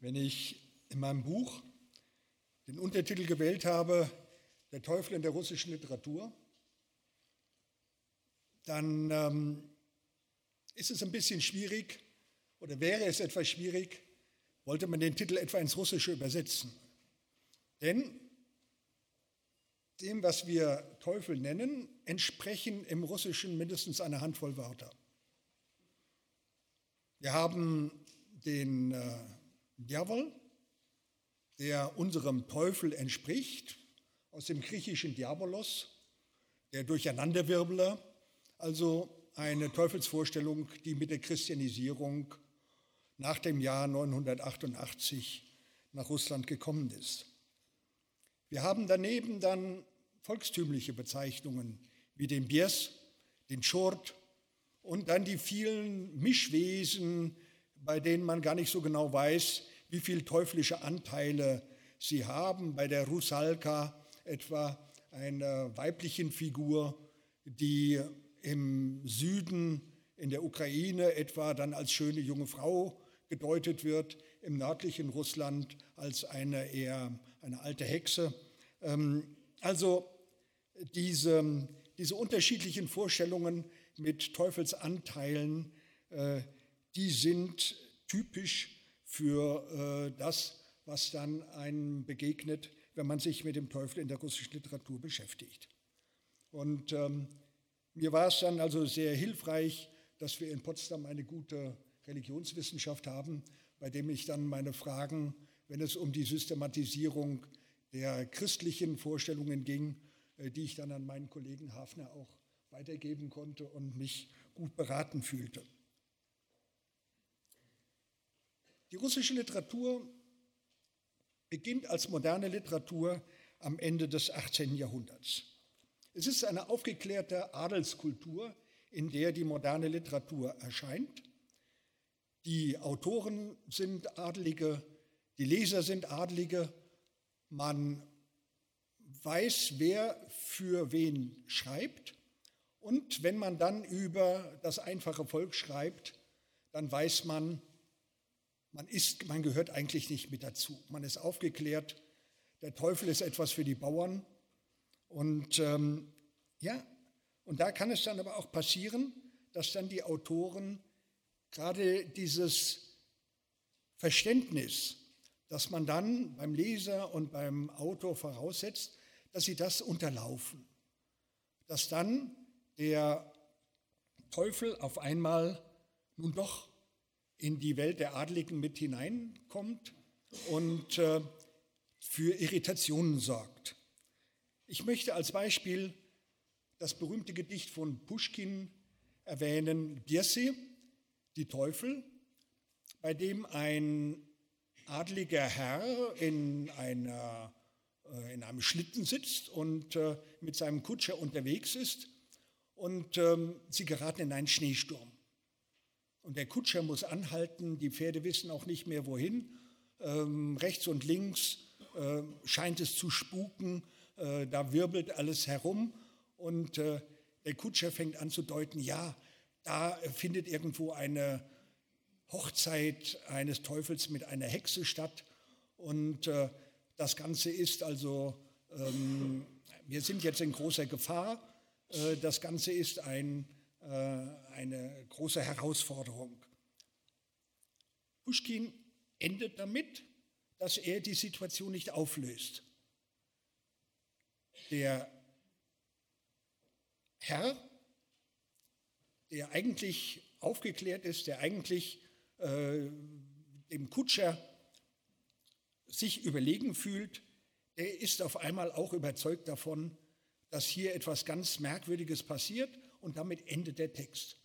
Wenn ich in meinem Buch den Untertitel gewählt habe, Der Teufel in der russischen Literatur, dann ähm, ist es ein bisschen schwierig oder wäre es etwas schwierig, wollte man den Titel etwa ins Russische übersetzen. Denn dem, was wir Teufel nennen, entsprechen im Russischen mindestens eine Handvoll Wörter. Wir haben den äh, Djavol, der unserem Teufel entspricht, aus dem griechischen Diabolos, der Durcheinanderwirbler, also eine Teufelsvorstellung, die mit der Christianisierung nach dem Jahr 988 nach Russland gekommen ist. Wir haben daneben dann volkstümliche Bezeichnungen wie den Bies, den Schort und dann die vielen Mischwesen, bei denen man gar nicht so genau weiß, wie viele teuflische Anteile sie haben. Bei der Rusalka etwa einer weiblichen Figur, die im Süden in der Ukraine etwa dann als schöne junge Frau gedeutet wird, im nördlichen Russland als eine eher eine alte Hexe. Ähm, also diese, diese unterschiedlichen Vorstellungen mit Teufelsanteilen, äh, die sind typisch für äh, das, was dann einem begegnet, wenn man sich mit dem Teufel in der russischen Literatur beschäftigt. Und ähm, mir war es dann also sehr hilfreich, dass wir in Potsdam eine gute Religionswissenschaft haben, bei dem ich dann meine Fragen, wenn es um die Systematisierung der christlichen Vorstellungen ging, äh, die ich dann an meinen Kollegen Hafner auch weitergeben konnte und mich gut beraten fühlte. Die russische Literatur beginnt als moderne Literatur am Ende des 18. Jahrhunderts. Es ist eine aufgeklärte Adelskultur, in der die moderne Literatur erscheint. Die Autoren sind Adlige, die Leser sind Adlige. Man weiß, wer für wen schreibt. Und wenn man dann über das einfache Volk schreibt, dann weiß man, man, ist, man gehört eigentlich nicht mit dazu. Man ist aufgeklärt, der Teufel ist etwas für die Bauern. Und ähm, ja, und da kann es dann aber auch passieren, dass dann die Autoren gerade dieses Verständnis, das man dann beim Leser und beim Autor voraussetzt, dass sie das unterlaufen. Dass dann der Teufel auf einmal nun doch in die Welt der Adligen mit hineinkommt und äh, für Irritationen sorgt. Ich möchte als Beispiel das berühmte Gedicht von Puschkin erwähnen, Dirsi, die Teufel, bei dem ein adliger Herr in, einer, äh, in einem Schlitten sitzt und äh, mit seinem Kutscher unterwegs ist und ähm, sie geraten in einen Schneesturm. Und der Kutscher muss anhalten, die Pferde wissen auch nicht mehr wohin. Ähm, rechts und links äh, scheint es zu spuken, äh, da wirbelt alles herum. Und äh, der Kutscher fängt an zu deuten, ja, da findet irgendwo eine Hochzeit eines Teufels mit einer Hexe statt. Und äh, das Ganze ist also, ähm, wir sind jetzt in großer Gefahr, äh, das Ganze ist ein eine große Herausforderung. Pushkin endet damit, dass er die Situation nicht auflöst. Der Herr, der eigentlich aufgeklärt ist, der eigentlich äh, dem Kutscher sich überlegen fühlt, der ist auf einmal auch überzeugt davon, dass hier etwas ganz Merkwürdiges passiert und damit endet der Text.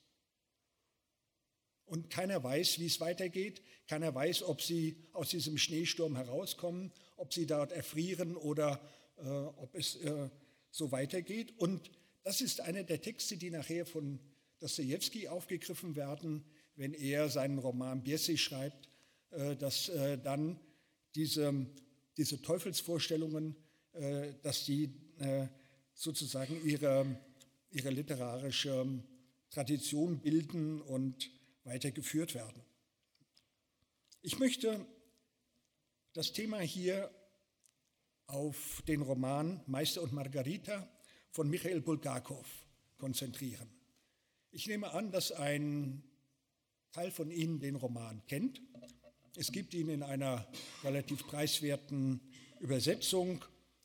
Und keiner weiß, wie es weitergeht. Keiner weiß, ob sie aus diesem Schneesturm herauskommen, ob sie dort erfrieren oder äh, ob es äh, so weitergeht. Und das ist einer der Texte, die nachher von Dostoevsky aufgegriffen werden, wenn er seinen Roman Biesi schreibt, äh, dass äh, dann diese, diese Teufelsvorstellungen, äh, dass die äh, sozusagen ihre ihre literarische Tradition bilden und weitergeführt werden. Ich möchte das Thema hier auf den Roman Meister und Margarita von Michael Bulgakov konzentrieren. Ich nehme an, dass ein Teil von Ihnen den Roman kennt. Es gibt ihn in einer relativ preiswerten Übersetzung,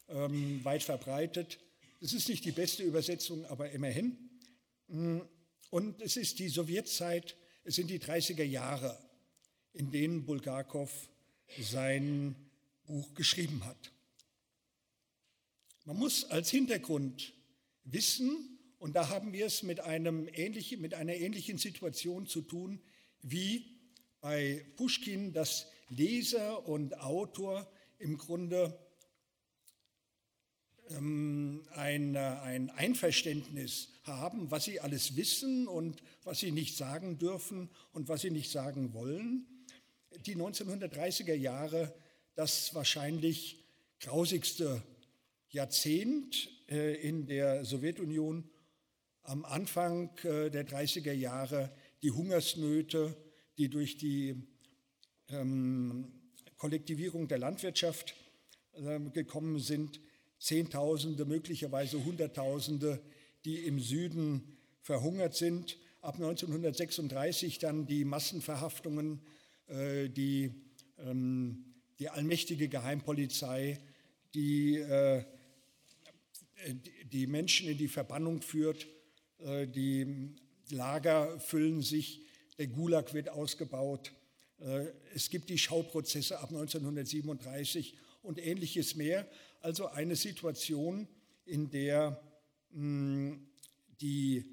ähm, weit verbreitet. Es ist nicht die beste Übersetzung, aber immerhin. Mm, und es ist die Sowjetzeit, es sind die 30er Jahre, in denen Bulgakov sein Buch geschrieben hat. Man muss als Hintergrund wissen, und da haben wir es mit, einem ähnlichen, mit einer ähnlichen Situation zu tun, wie bei Pushkin, dass Leser und Autor im Grunde ähm, ein, ein Einverständnis haben, was sie alles wissen und was sie nicht sagen dürfen und was sie nicht sagen wollen. Die 1930er Jahre, das wahrscheinlich grausigste Jahrzehnt äh, in der Sowjetunion, am Anfang äh, der 30er Jahre die Hungersnöte, die durch die ähm, Kollektivierung der Landwirtschaft äh, gekommen sind, Zehntausende, möglicherweise Hunderttausende, die im Süden verhungert sind. Ab 1936 dann die Massenverhaftungen, äh, die, ähm, die allmächtige Geheimpolizei, die, äh, die Menschen in die Verbannung führt, äh, die Lager füllen sich, der Gulag wird ausgebaut. Es gibt die Schauprozesse ab 1937 und ähnliches mehr. Also eine Situation, in der hm, die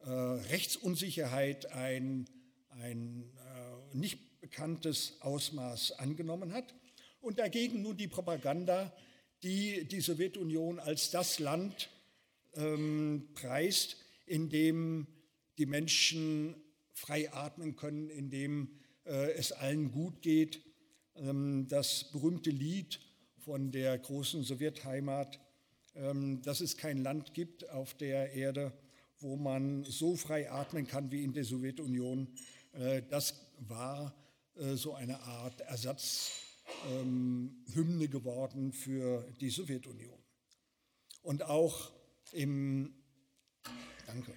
äh, Rechtsunsicherheit ein, ein äh, nicht bekanntes Ausmaß angenommen hat und dagegen nun die Propaganda, die die Sowjetunion als das Land ähm, preist, in dem die Menschen frei atmen können, in dem äh, es allen gut geht. Ähm, das berühmte Lied von der großen Sowjetheimat, ähm, dass es kein Land gibt auf der Erde, wo man so frei atmen kann wie in der Sowjetunion. Äh, das war äh, so eine Art Ersatzhymne geworden für die Sowjetunion. Und auch im Danke.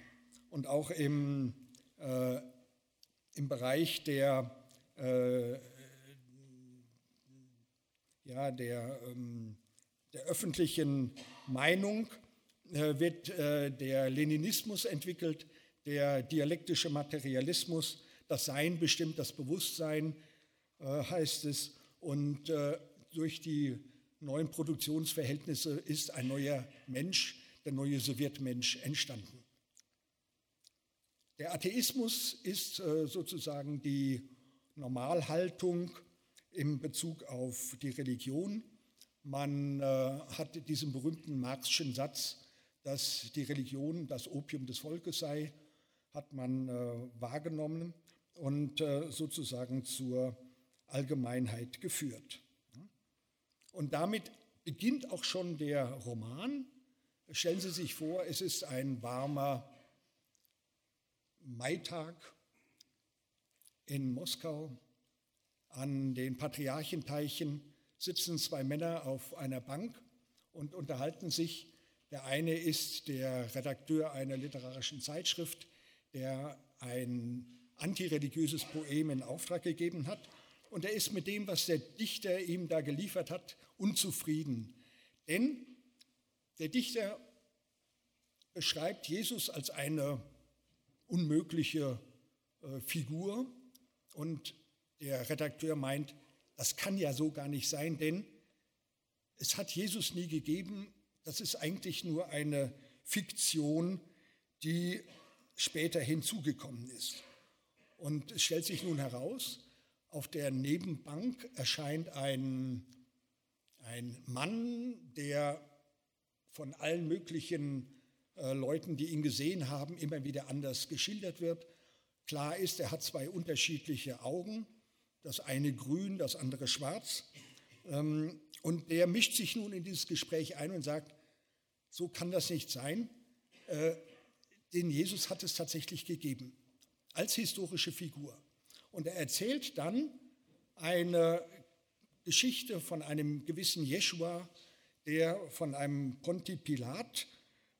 Und auch im, äh, im Bereich der, äh, ja, der, ähm, der öffentlichen Meinung äh, wird äh, der Leninismus entwickelt, der dialektische Materialismus, das Sein bestimmt das Bewusstsein, äh, heißt es. Und äh, durch die neuen Produktionsverhältnisse ist ein neuer Mensch, der neue Sowjetmensch entstanden. Der Atheismus ist äh, sozusagen die Normalhaltung im Bezug auf die Religion. Man äh, hat diesen berühmten Marxischen Satz, dass die Religion das Opium des Volkes sei, hat man äh, wahrgenommen und sozusagen zur Allgemeinheit geführt. Und damit beginnt auch schon der Roman. Stellen Sie sich vor, es ist ein warmer Maitag in Moskau. An den Patriarchenteichen sitzen zwei Männer auf einer Bank und unterhalten sich. Der eine ist der Redakteur einer literarischen Zeitschrift, der ein antireligiöses Poem in Auftrag gegeben hat. Und er ist mit dem, was der Dichter ihm da geliefert hat, unzufrieden. Denn der Dichter beschreibt Jesus als eine unmögliche äh, Figur. Und der Redakteur meint, das kann ja so gar nicht sein, denn es hat Jesus nie gegeben. Das ist eigentlich nur eine Fiktion, die später hinzugekommen ist. Und es stellt sich nun heraus, auf der Nebenbank erscheint ein, ein Mann, der von allen möglichen äh, Leuten, die ihn gesehen haben, immer wieder anders geschildert wird. Klar ist, er hat zwei unterschiedliche Augen, das eine grün, das andere schwarz. Ähm, und der mischt sich nun in dieses Gespräch ein und sagt, so kann das nicht sein. Äh, den Jesus hat es tatsächlich gegeben, als historische Figur. Und er erzählt dann eine Geschichte von einem gewissen Jeschua, der von einem Ponti Pilat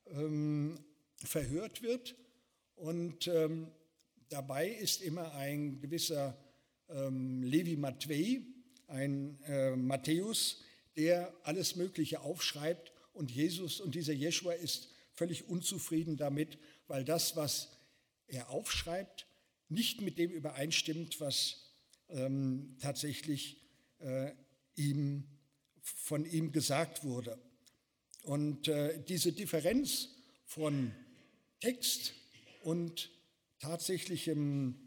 ähm, verhört wird. Und ähm, dabei ist immer ein gewisser ähm, Levi Matvei, ein äh, Matthäus, der alles Mögliche aufschreibt. Und Jesus und dieser Jeschua ist völlig unzufrieden damit, weil das, was er aufschreibt, nicht mit dem übereinstimmt, was ähm, tatsächlich äh, ihm, von ihm gesagt wurde. Und äh, diese Differenz von Text und tatsächlichem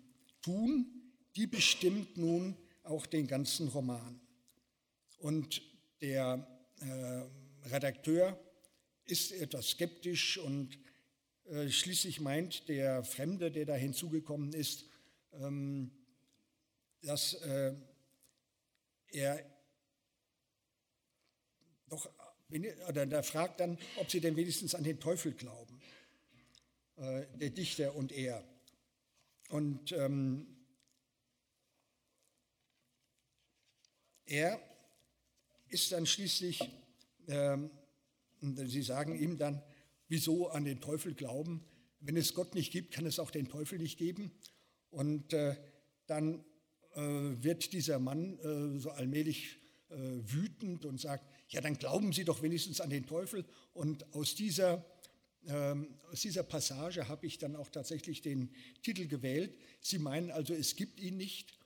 Tun, die bestimmt nun auch den ganzen Roman. Und der äh, Redakteur ist etwas skeptisch und äh, schließlich meint der Fremde, der da hinzugekommen ist, ähm, dass äh, er doch, oder der fragt dann, ob sie denn wenigstens an den Teufel glauben, äh, der Dichter und er. Und ähm, er ist dann schließlich, ähm, sie sagen ihm dann, wieso an den Teufel glauben? Wenn es Gott nicht gibt, kann es auch den Teufel nicht geben. Und äh, dann äh, wird dieser Mann äh, so allmählich äh, wütend und sagt, ja, dann glauben Sie doch wenigstens an den Teufel. Und aus dieser, ähm, aus dieser Passage habe ich dann auch tatsächlich den Titel gewählt. Sie meinen also, es gibt ihn nicht.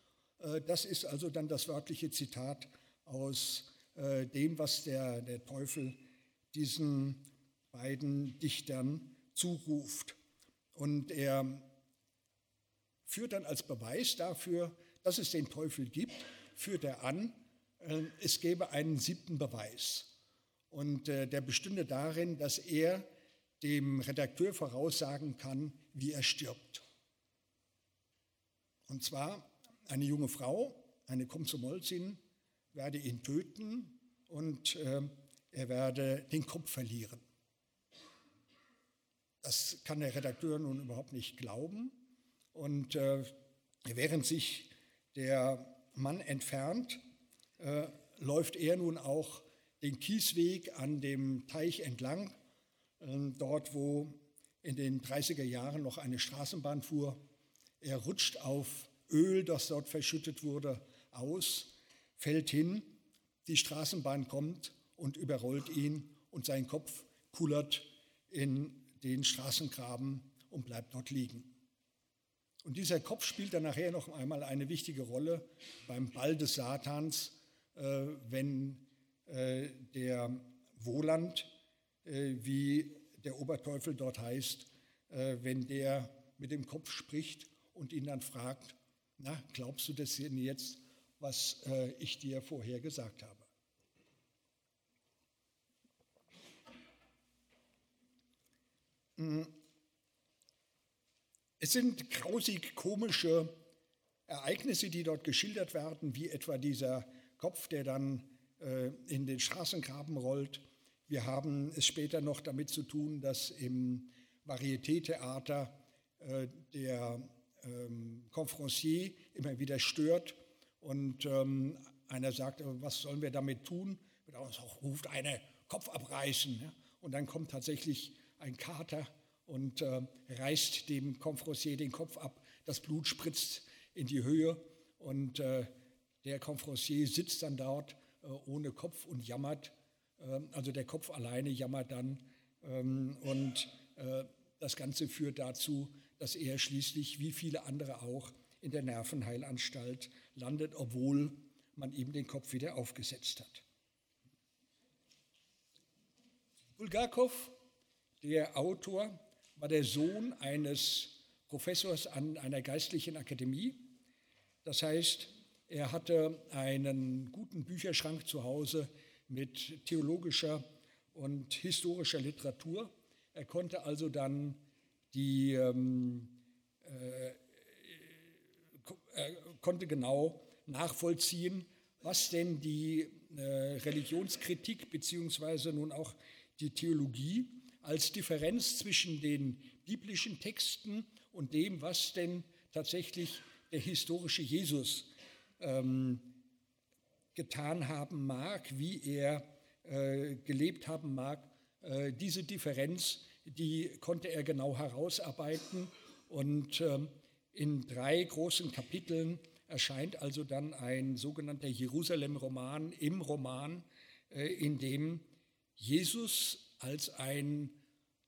Äh, das ist also dann das wörtliche Zitat aus äh, dem, was der, der Teufel diesen beiden Dichtern zuruft. Und er führt dann als Beweis dafür, dass es den Teufel gibt, führt er an, äh, es gäbe einen siebten Beweis. Und der bestünde darin, dass er dem Redakteur voraussagen kann, wie er stirbt. Und zwar eine junge Frau, eine Komsomolzin, werde ihn töten und äh, er werde den Kopf verlieren. Das kann der Redakteur nun überhaupt nicht glauben. Und äh, während sich der Mann entfernt, äh, läuft er nun auch den Kiesweg an dem Teich entlang, äh, dort wo in den 30er Jahren noch eine Straßenbahn fuhr. Er rutscht auf Öl, das dort verschüttet wurde, aus, fällt hin, die Straßenbahn kommt und überrollt ihn und sein Kopf kullert in den Straßengraben und bleibt dort liegen. Und dieser Kopf spielt dann nachher noch einmal eine wichtige Rolle beim Ball des Satans, äh, wenn äh, der Wohland, äh, wie der Oberteufel dort heißt, äh, wenn der mit dem Kopf spricht und ihn dann fragt, na, glaubst du das denn jetzt, was äh, ich dir vorher gesagt habe? Es sind grausig komische Ereignisse, die dort geschildert werden, wie etwa dieser Kopf, der dann äh, in den Straßengraben rollt. Wir haben es später noch damit zu tun, dass im Varieté-Theater äh, der ähm, Confrancier immer wieder stört und ähm, einer sagt, was sollen wir damit tun? Und auch ruft eine Kopf abreißen. Ja? Und dann kommt tatsächlich ein Kater und äh, reißt dem Confrancier den Kopf ab. Das Blut spritzt in die Höhe und äh, der Confrancier sitzt dann dort äh, ohne Kopf und jammert. Ähm, also der Kopf alleine jammert dann ähm, und äh, das Ganze führt dazu, dass er schließlich, wie viele andere auch, in der Nervenheilanstalt landet, obwohl man ihm den Kopf wieder aufgesetzt hat. Bulgakov, der Autor, war der Sohn eines Professors an einer geistlichen Akademie. Das heißt, er hatte einen guten Bücherschrank zu Hause mit theologischer und historischer Literatur. Er konnte also dann die, ähm, äh, er konnte genau nachvollziehen, was denn die äh, Religionskritik beziehungsweise nun auch die Theologie als Differenz zwischen den biblischen Texten und dem, was denn tatsächlich der historische Jesus ähm, getan haben mag, wie er äh, gelebt haben mag, äh, diese Differenz, die konnte er genau herausarbeiten. Und ähm, in drei großen Kapiteln erscheint also dann ein sogenannter Jerusalem-Roman im Roman, äh, in dem Jesus als ein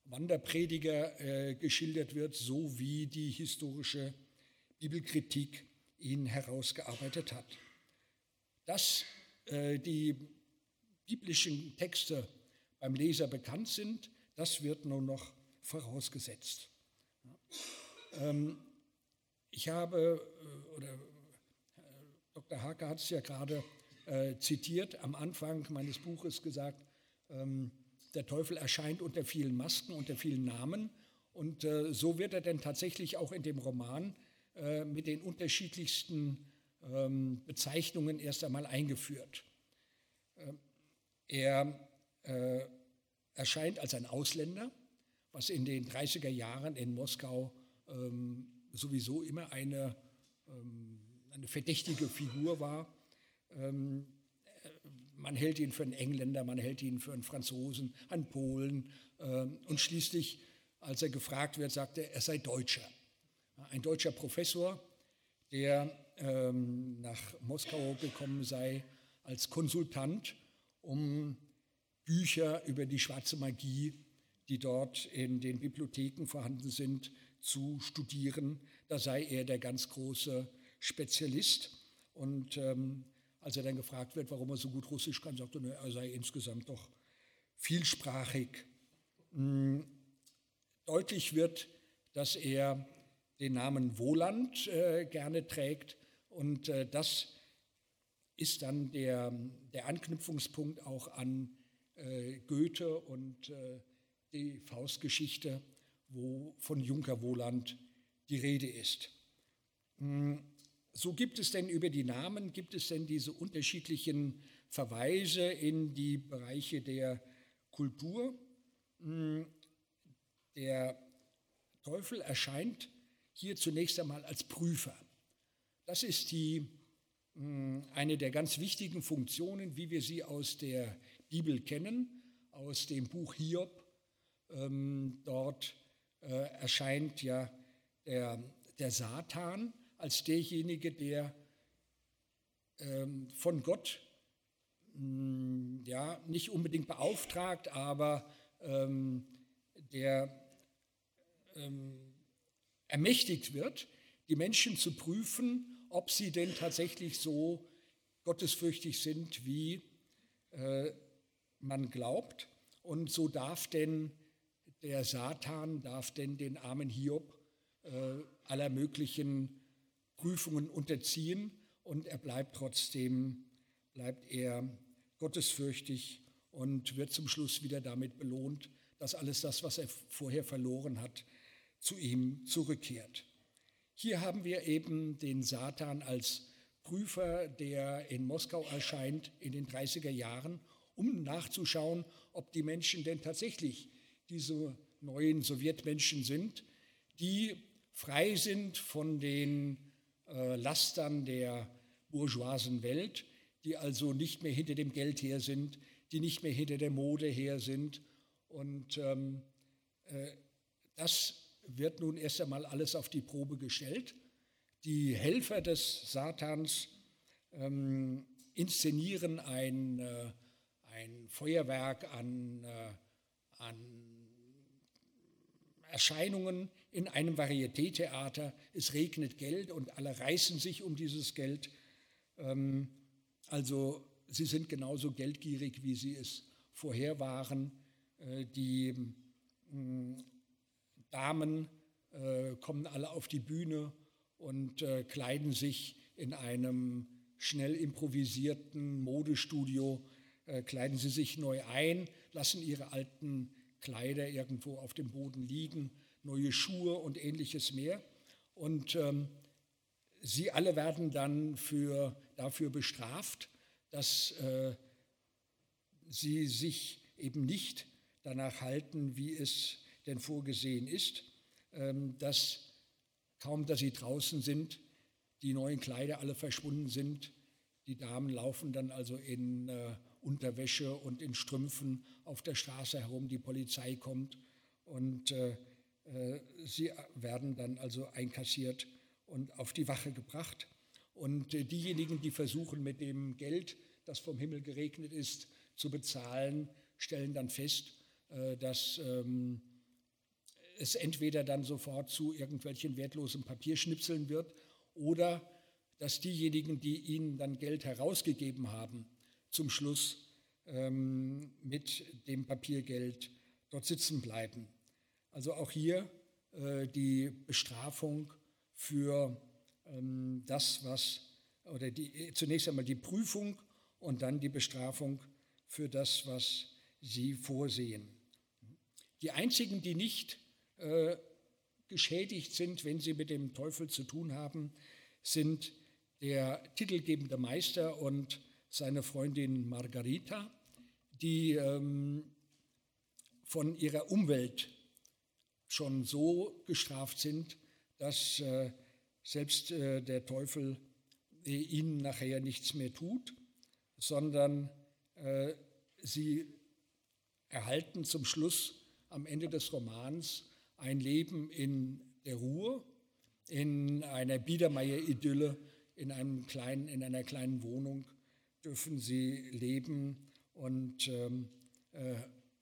Wanderprediger äh, geschildert wird, so wie die historische Bibelkritik ihn herausgearbeitet hat. Dass äh, die biblischen Texte beim Leser bekannt sind, das wird nun noch vorausgesetzt. Ähm, ich habe, äh, oder äh, Dr. Hake hat es ja gerade äh, zitiert, am Anfang meines Buches gesagt, ähm, der Teufel erscheint unter vielen Masken, unter vielen Namen. Und äh, so wird er denn tatsächlich auch in dem Roman äh, mit den unterschiedlichsten ähm, Bezeichnungen erst einmal eingeführt. Ähm, er äh, erscheint als ein Ausländer, was in den 30er Jahren in Moskau ähm, sowieso immer eine, ähm, eine verdächtige Figur war. Ähm, man hält ihn für einen Engländer, man hält ihn für einen Franzosen, einen Polen. Ähm, und schließlich, als er gefragt wird, sagt er, er sei Deutscher. Ein deutscher Professor, der ähm, nach Moskau gekommen sei als Konsultant, um Bücher über die schwarze Magie, die dort in den Bibliotheken vorhanden sind, zu studieren. Da sei er der ganz große Spezialist. Und ähm, als er dann gefragt wird, warum er so gut Russisch kann, sagt er, er sei insgesamt doch vielsprachig. Hm, deutlich wird, dass er den Namen Wohland äh, gerne trägt und äh, das ist dann der, der Anknüpfungspunkt auch an äh, Goethe und äh, die Faustgeschichte, wo von Junker Wohland die Rede ist. Hm, so gibt es denn über die Namen, gibt es denn diese unterschiedlichen Verweise in die Bereiche der Kultur. Hm, der Teufel erscheint hier zunächst einmal als Prüfer. Das ist die, hm, eine der ganz wichtigen Funktionen, wie wir sie aus der Bibel kennen, aus dem Buch Hiob. Ähm, dort äh, erscheint ja der, der Satan als derjenige, der ähm, von Gott hm, ja, nicht unbedingt beauftragt, aber ähm, der ähm, ermächtigt wird, die Menschen zu prüfen, ob sie denn tatsächlich so gottesfürchtig sind, wie äh, man glaubt. Und so darf denn der Satan, darf denn den armen Hiob äh, aller möglichen Prüfungen unterziehen und er bleibt trotzdem, bleibt er gottesfürchtig und wird zum Schluss wieder damit belohnt, dass alles das, was er vorher verloren hat, zu ihm zurückkehrt. Hier haben wir eben den Satan als Prüfer, der in Moskau erscheint in den 30er Jahren, um nachzuschauen, ob die Menschen denn tatsächlich diese neuen Sowjetmenschen sind, die frei sind von den äh, Lastern der bourgeoisen Welt, die also nicht mehr hinter dem Geld her sind, die nicht mehr hinter der Mode her sind. Und ähm, äh, das wird nun erst einmal alles auf die Probe gestellt. Die Helfer des Satans ähm, inszenieren ein, äh, ein Feuerwerk an, äh, an Erscheinungen, in einem Varietétheater, es regnet Geld und alle reißen sich um dieses Geld. Ähm, also sie sind genauso geldgierig, wie sie es vorher waren. Äh, die mm, Damen äh, kommen alle auf die Bühne und äh, kleiden sich in einem schnell improvisierten Modestudio, kleiden sie sich neu ein, lassen ihre alten Kleider irgendwo auf dem Boden liegen neue Schuhe und ähnliches mehr. Und ähm, sie alle werden dann für, dafür bestraft, dass äh, sie sich eben nicht danach halten, wie es denn vorgesehen ist, ähm, dass kaum, dass sie draußen sind, die neuen Kleider alle verschwunden sind, Die Damen laufen dann also in äh, Unterwäsche und in Strümpfen auf der Straße herum. Die Polizei kommt und äh, äh, sie werden dann also einkassiert und auf die Wache gebracht. Und äh, diejenigen, die versuchen, mit dem Geld, das vom Himmel geregnet ist, zu bezahlen, stellen dann fest, äh, dass ähm, es entweder dann sofort zu irgendwelchen wertlosen Papierschnipseln wird oder dass diejenigen, die ihnen dann Geld herausgegeben haben, zum Schluss ähm, mit dem Papiergeld dort sitzen bleiben. Also auch hier äh, die Bestrafung für ähm, das, was, oder die, zunächst einmal die Prüfung und dann die Bestrafung für das, was sie vorsehen. Die einzigen, die nicht äh, geschädigt sind, wenn sie mit dem Teufel zu tun haben, sind der titelgebende Meister und seine Freundin Margarita, die ähm, von ihrer Umwelt schon so gestraft sind, dass äh, selbst äh, der Teufel äh, ihnen nachher nichts mehr tut, sondern äh, sie erhalten zum Schluss am Ende des Romans ein Leben in der Ruhe, in einer Biedermeier-Idylle, in, in einer kleinen Wohnung dürfen sie leben und, ähm, äh,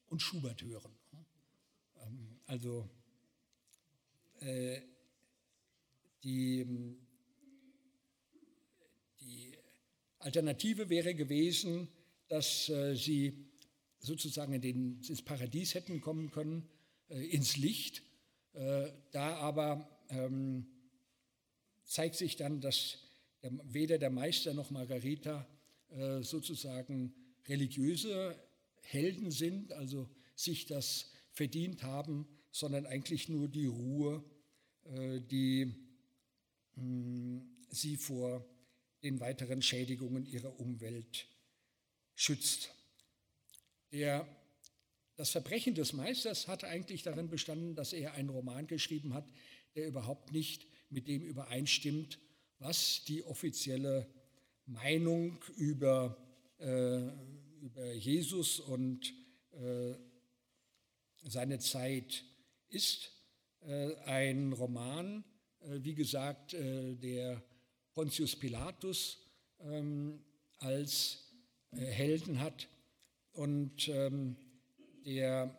und Schubert hören. Ähm, also äh, die, die Alternative wäre gewesen, dass äh, sie sozusagen in den, ins Paradies hätten kommen können, äh, ins Licht. Äh, da aber ähm, zeigt sich dann, dass der, weder der Meister noch Margarita sozusagen religiöse Helden sind, also sich das verdient haben, sondern eigentlich nur die Ruhe, äh, die sie vor den weiteren Schädigungen ihrer Umwelt schützt. Der, das Verbrechen des Meisters hat eigentlich darin bestanden, dass er einen Roman geschrieben hat, der überhaupt nicht mit dem übereinstimmt, was die offizielle Meinung über, äh, über Jesus und äh, seine Zeit ist. Äh, ein Roman, äh, wie gesagt, äh, der Pontius Pilatus ähm, als äh, Helden hat und ähm, der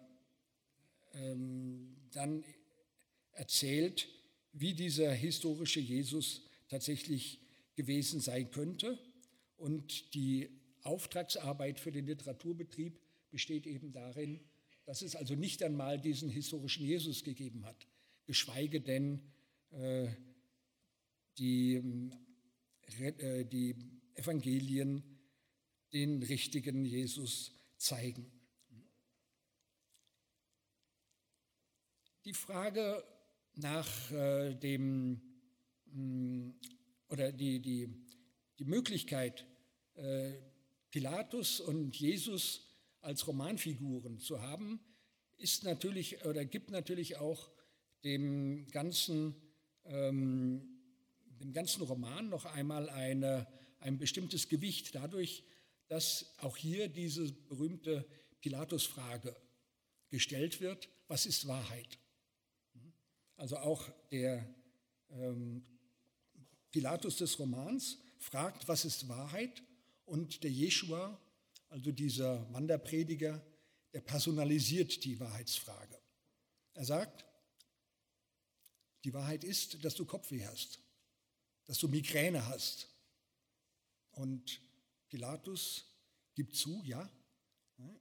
ähm, dann erzählt, wie dieser historische Jesus tatsächlich gewesen sein könnte. Und die Auftragsarbeit für den Literaturbetrieb besteht eben darin, dass es also nicht einmal diesen historischen Jesus gegeben hat, geschweige denn äh, die, äh, die Evangelien den richtigen Jesus zeigen. Die Frage nach äh, dem mh, oder die, die, die Möglichkeit, äh, Pilatus und Jesus als Romanfiguren zu haben, ist natürlich oder gibt natürlich auch dem ganzen, ähm, dem ganzen Roman noch einmal eine, ein bestimmtes Gewicht, dadurch, dass auch hier diese berühmte Pilatus-Frage gestellt wird, was ist Wahrheit? Also auch der ähm, Pilatus des Romans fragt, was ist Wahrheit? Und der Jeschua, also dieser Wanderprediger, der personalisiert die Wahrheitsfrage. Er sagt, die Wahrheit ist, dass du Kopfweh hast, dass du Migräne hast. Und Pilatus gibt zu, ja,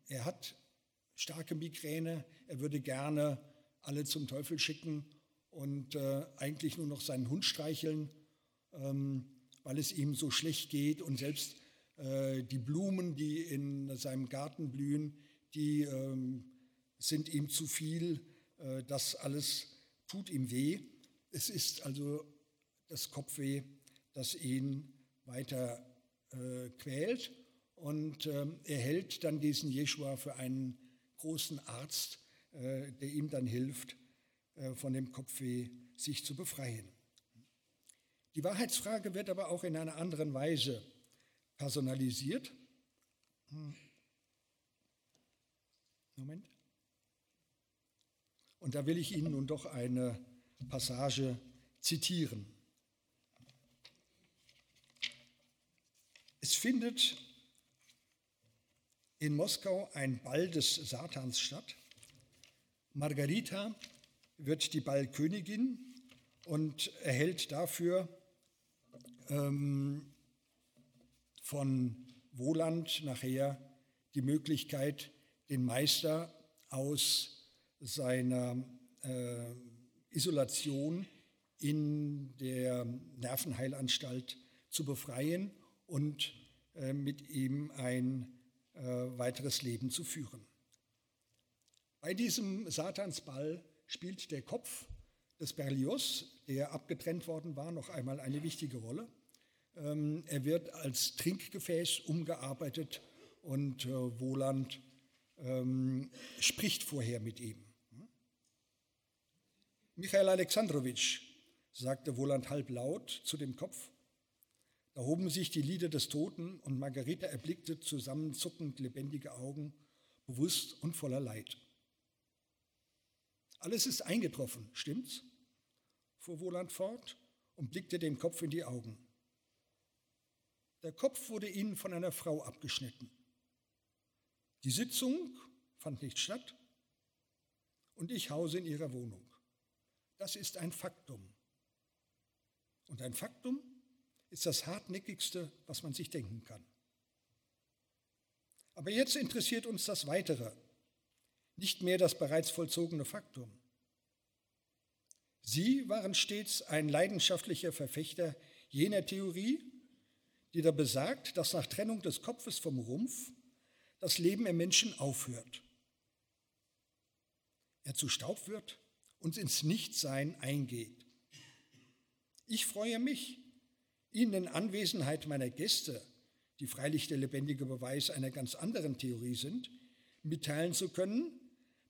er hat starke Migräne, er würde gerne alle zum Teufel schicken und äh, eigentlich nur noch seinen Hund streicheln weil es ihm so schlecht geht und selbst äh, die Blumen, die in seinem Garten blühen, die ähm, sind ihm zu viel. Äh, das alles tut ihm weh. Es ist also das Kopfweh, das ihn weiter äh, quält. Und ähm, er hält dann diesen Jeschua für einen großen Arzt, der ihm dann hilft, von dem Kopfweh sich zu befreien. Die Wahrheitsfrage wird aber auch in einer anderen Weise personalisiert. Hm. Moment. Und da will ich Ihnen nun doch eine Passage zitieren. Es findet in Moskau ein Ball des Satans statt. Margarita wird die Ballkönigin und erhält dafür ähm, von Woland nachher die Möglichkeit, den Meister aus seiner äh, Isolation in der Nervenheilanstalt zu befreien und äh, mit ihm ein äh, weiteres Leben zu führen. Bei diesem Satansball spielt der Kopf des Berlioz, der abgetrennt worden war, noch einmal eine wichtige Rolle. Ähm, er wird als Trinkgefäß umgearbeitet und äh, Woland ähm, spricht vorher mit ihm. Michael Alexandrowitsch, sagte Woland halblaut zu dem Kopf. Da hoben sich die Lider des Toten und Margarita erblickte zusammenzuckend lebendige Augen, bewusst und voller Leid. Alles ist eingetroffen, stimmt's? fuhr Woland fort und blickte dem Kopf in die Augen. Der Kopf wurde ihnen von einer Frau abgeschnitten. Die Sitzung fand nicht statt und ich hause in ihrer Wohnung. Das ist ein Faktum. Und ein Faktum ist das hartnäckigste, was man sich denken kann. Aber jetzt interessiert uns das Weitere, nicht mehr das bereits vollzogene Faktum. Sie waren stets ein leidenschaftlicher Verfechter jener Theorie, die da besagt, dass nach Trennung des Kopfes vom Rumpf das Leben im Menschen aufhört. Er zu Staub wird und ins Nichtsein eingeht. Ich freue mich, Ihnen in Anwesenheit meiner Gäste, die freilich der lebendige Beweis einer ganz anderen Theorie sind, mitteilen zu können,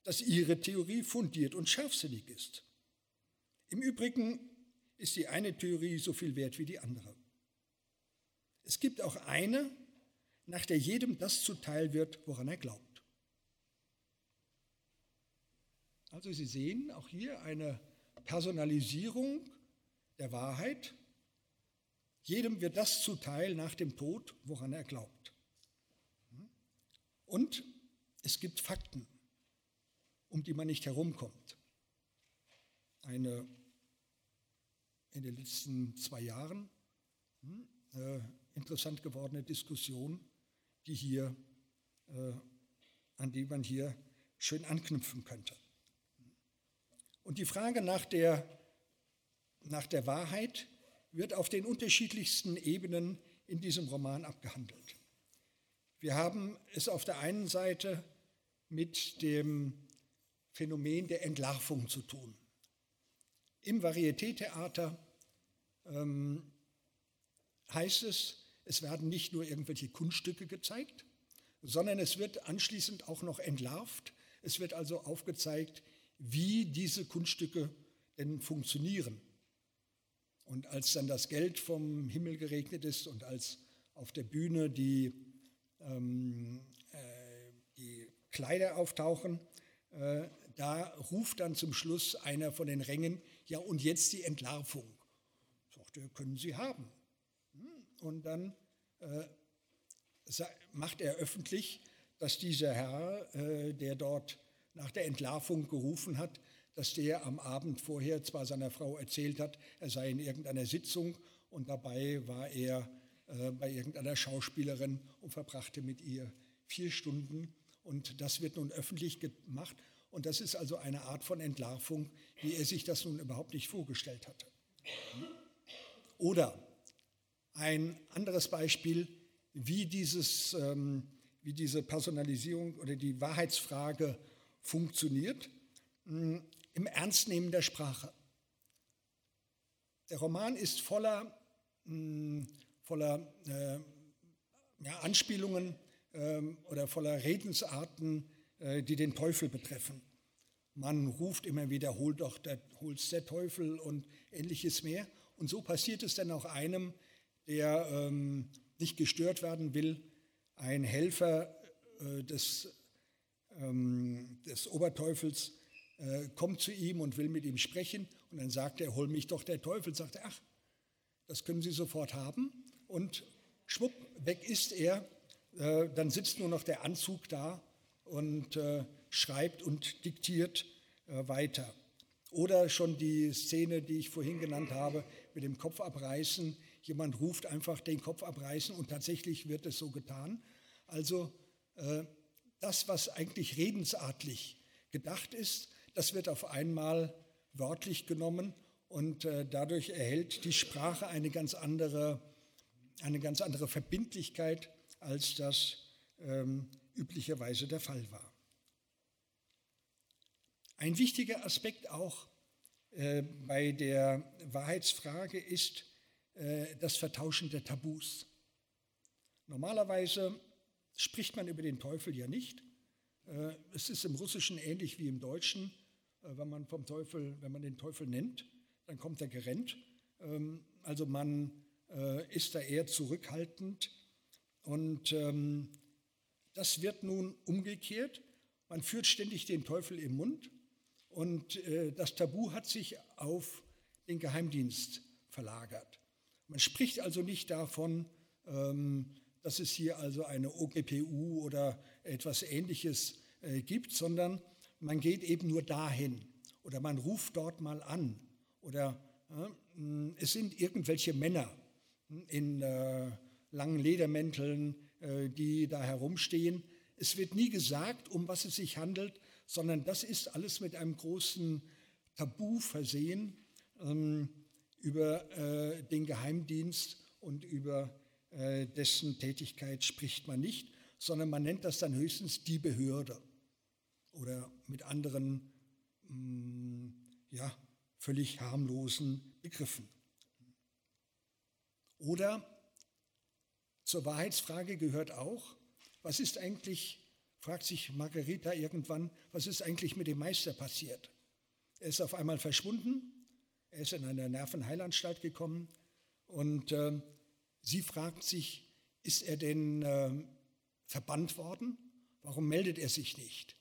dass Ihre Theorie fundiert und scharfsinnig ist. Im Übrigen ist die eine Theorie so viel wert wie die andere. Es gibt auch eine, nach der jedem das zuteil wird, woran er glaubt. Also Sie sehen auch hier eine Personalisierung der Wahrheit. Jedem wird das zuteil nach dem Tod, woran er glaubt. Und es gibt Fakten, um die man nicht herumkommt. Eine in den letzten zwei Jahren hm, äh, interessant gewordene Diskussion, die hier, äh, an die man hier schön anknüpfen könnte. Und die Frage nach der, nach der Wahrheit wird auf den unterschiedlichsten Ebenen in diesem Roman abgehandelt. Wir haben es auf der einen Seite mit dem Phänomen der Entlarvung zu tun. Im Varieté-Theater ähm, heißt es, es werden nicht nur irgendwelche Kunststücke gezeigt, sondern es wird anschließend auch noch entlarvt. Es wird also aufgezeigt, wie diese Kunststücke denn funktionieren. Und als dann das Geld vom Himmel geregnet ist und als auf der Bühne die, ähm, äh, die Kleider auftauchen, äh, da ruft dann zum Schluss einer von den Rängen, ja und jetzt die Entlarvung. Sagt er, können Sie haben. Und dann äh, macht er öffentlich, dass dieser Herr, äh, der dort nach der Entlarvung gerufen hat, dass der am Abend vorher zwar seiner Frau erzählt hat, er sei in irgendeiner Sitzung und dabei war er äh, bei irgendeiner Schauspielerin und verbrachte mit ihr vier Stunden. Und das wird nun öffentlich gemacht. Und das ist also eine Art von Entlarvung, wie er sich das nun überhaupt nicht vorgestellt hatte. Oder ein anderes Beispiel, wie, dieses, ähm, wie diese Personalisierung oder die Wahrheitsfrage funktioniert, mm, im Ernstnehmen der Sprache. Der Roman ist voller, mm, voller äh, ja, Anspielungen äh, oder voller Redensarten, äh, die den Teufel betreffen. Man ruft immer wieder, hol doch, der, hol's der Teufel und ähnliches mehr. Und so passiert es dann auch einem, der ähm, nicht gestört werden will. Ein Helfer äh, des, ähm, des Oberteufels äh, kommt zu ihm und will mit ihm sprechen. Und dann sagt er, hol mich doch der Teufel. Sagt er, ach, das können Sie sofort haben. Und schwupp, weg ist er. Äh, dann sitzt nur noch der Anzug da und äh, schreibt und diktiert äh, weiter. Oder schon die Szene, die ich vorhin genannt habe, mit dem Kopf abreißen. Jemand ruft einfach den Kopf abreißen und tatsächlich wird es so getan. Also äh, das, was eigentlich redensartlich gedacht ist, das wird auf einmal wörtlich genommen und äh, dadurch erhält die Sprache eine ganz andere, eine ganz andere Verbindlichkeit, als das ähm, üblicherweise der Fall war. Ein wichtiger Aspekt auch äh, bei der Wahrheitsfrage ist das Vertauschen der Tabus. Normalerweise spricht man über den Teufel ja nicht. Äh, es ist im Russischen ähnlich wie im Deutschen. Äh, wenn man vom Teufel, wenn man den Teufel nennt, dann kommt er gerennt. Ähm, also man äh, ist da eher zurückhaltend. Und ähm, das wird nun umgekehrt. Man führt ständig den Teufel im Mund und das Tabu hat sich auf den Geheimdienst verlagert. Man spricht also nicht davon, ähm, dass es hier also eine OGPU oder etwas Ähnliches gibt, sondern man geht eben nur dahin oder man ruft dort mal an oder äh, es sind irgendwelche Männer in äh, langen Ledermänteln, äh, die da herumstehen. Es wird nie gesagt, um was es sich handelt, sondern das ist alles mit einem großen Tabu versehen ähm, über äh, den Geheimdienst und über äh, dessen Tätigkeit spricht man nicht, sondern man nennt das dann höchstens die Behörde oder mit anderen mm, ja, völlig harmlosen Begriffen. Oder zur Wahrheitsfrage gehört auch, was ist eigentlich, fragt sich Margarita irgendwann, was ist eigentlich mit dem Meister passiert? Er ist auf einmal verschwunden, er ist in eine Nervenheilanstalt gekommen und äh, sie fragt sich, ist er denn äh, verbannt worden? Warum meldet er sich nicht?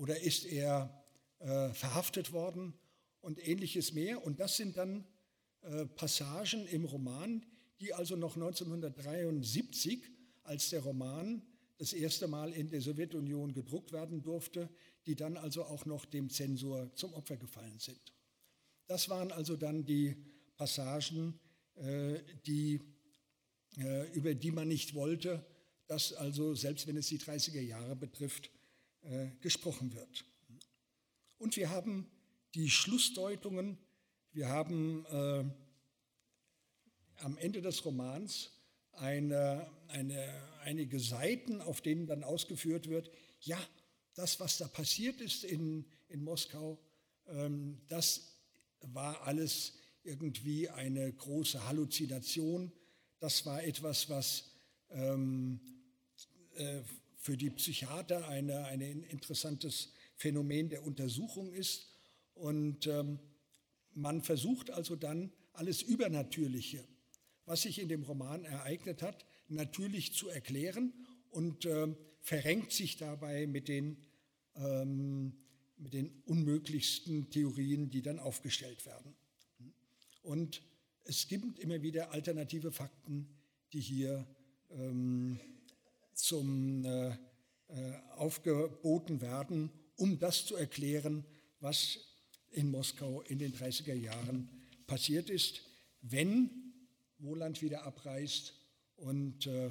oder ist er äh, verhaftet worden und ähnliches mehr. Und das sind dann äh, Passagen im Roman, die also noch 1973, als der Roman das erste Mal in der Sowjetunion gedruckt werden durfte, die dann also auch noch dem Zensor zum Opfer gefallen sind. Das waren also dann die Passagen, äh, die, äh, über die man nicht wollte, dass also, selbst wenn es die 30er Jahre betrifft, äh, gesprochen wird. Und wir haben die Schlussdeutungen, wir haben am Ende des Romans eine, eine, einige Seiten, auf denen dann ausgeführt wird, ja, das, was da passiert ist in, in Moskau, ähm, das war alles irgendwie eine große Halluzination. Das war etwas, was ähm, äh, für die Psychiater eine, ein interessantes Phänomen der Untersuchung ist. Und ähm, man versucht also dann alles Übernatürliche, was sich in dem Roman ereignet hat, natürlich zu erklären und ähm, verrenkt sich dabei mit den, ähm, mit den unmöglichsten Theorien, die dann aufgestellt werden. Und es gibt immer wieder alternative Fakten, die hier ähm, zum, äh, äh, aufgeboten werden, um das zu erklären, was in Moskau in den 30er Jahren passiert ist, wenn Wohland wieder abreist und äh,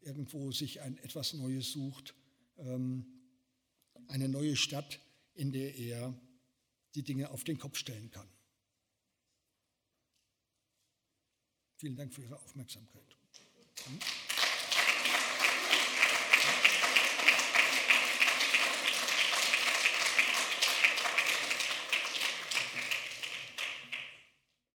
irgendwo sich ein etwas Neues sucht, ähm, eine neue Stadt, in der er die Dinge auf den Kopf stellen kann. Vielen Dank für Ihre Aufmerksamkeit. Hm?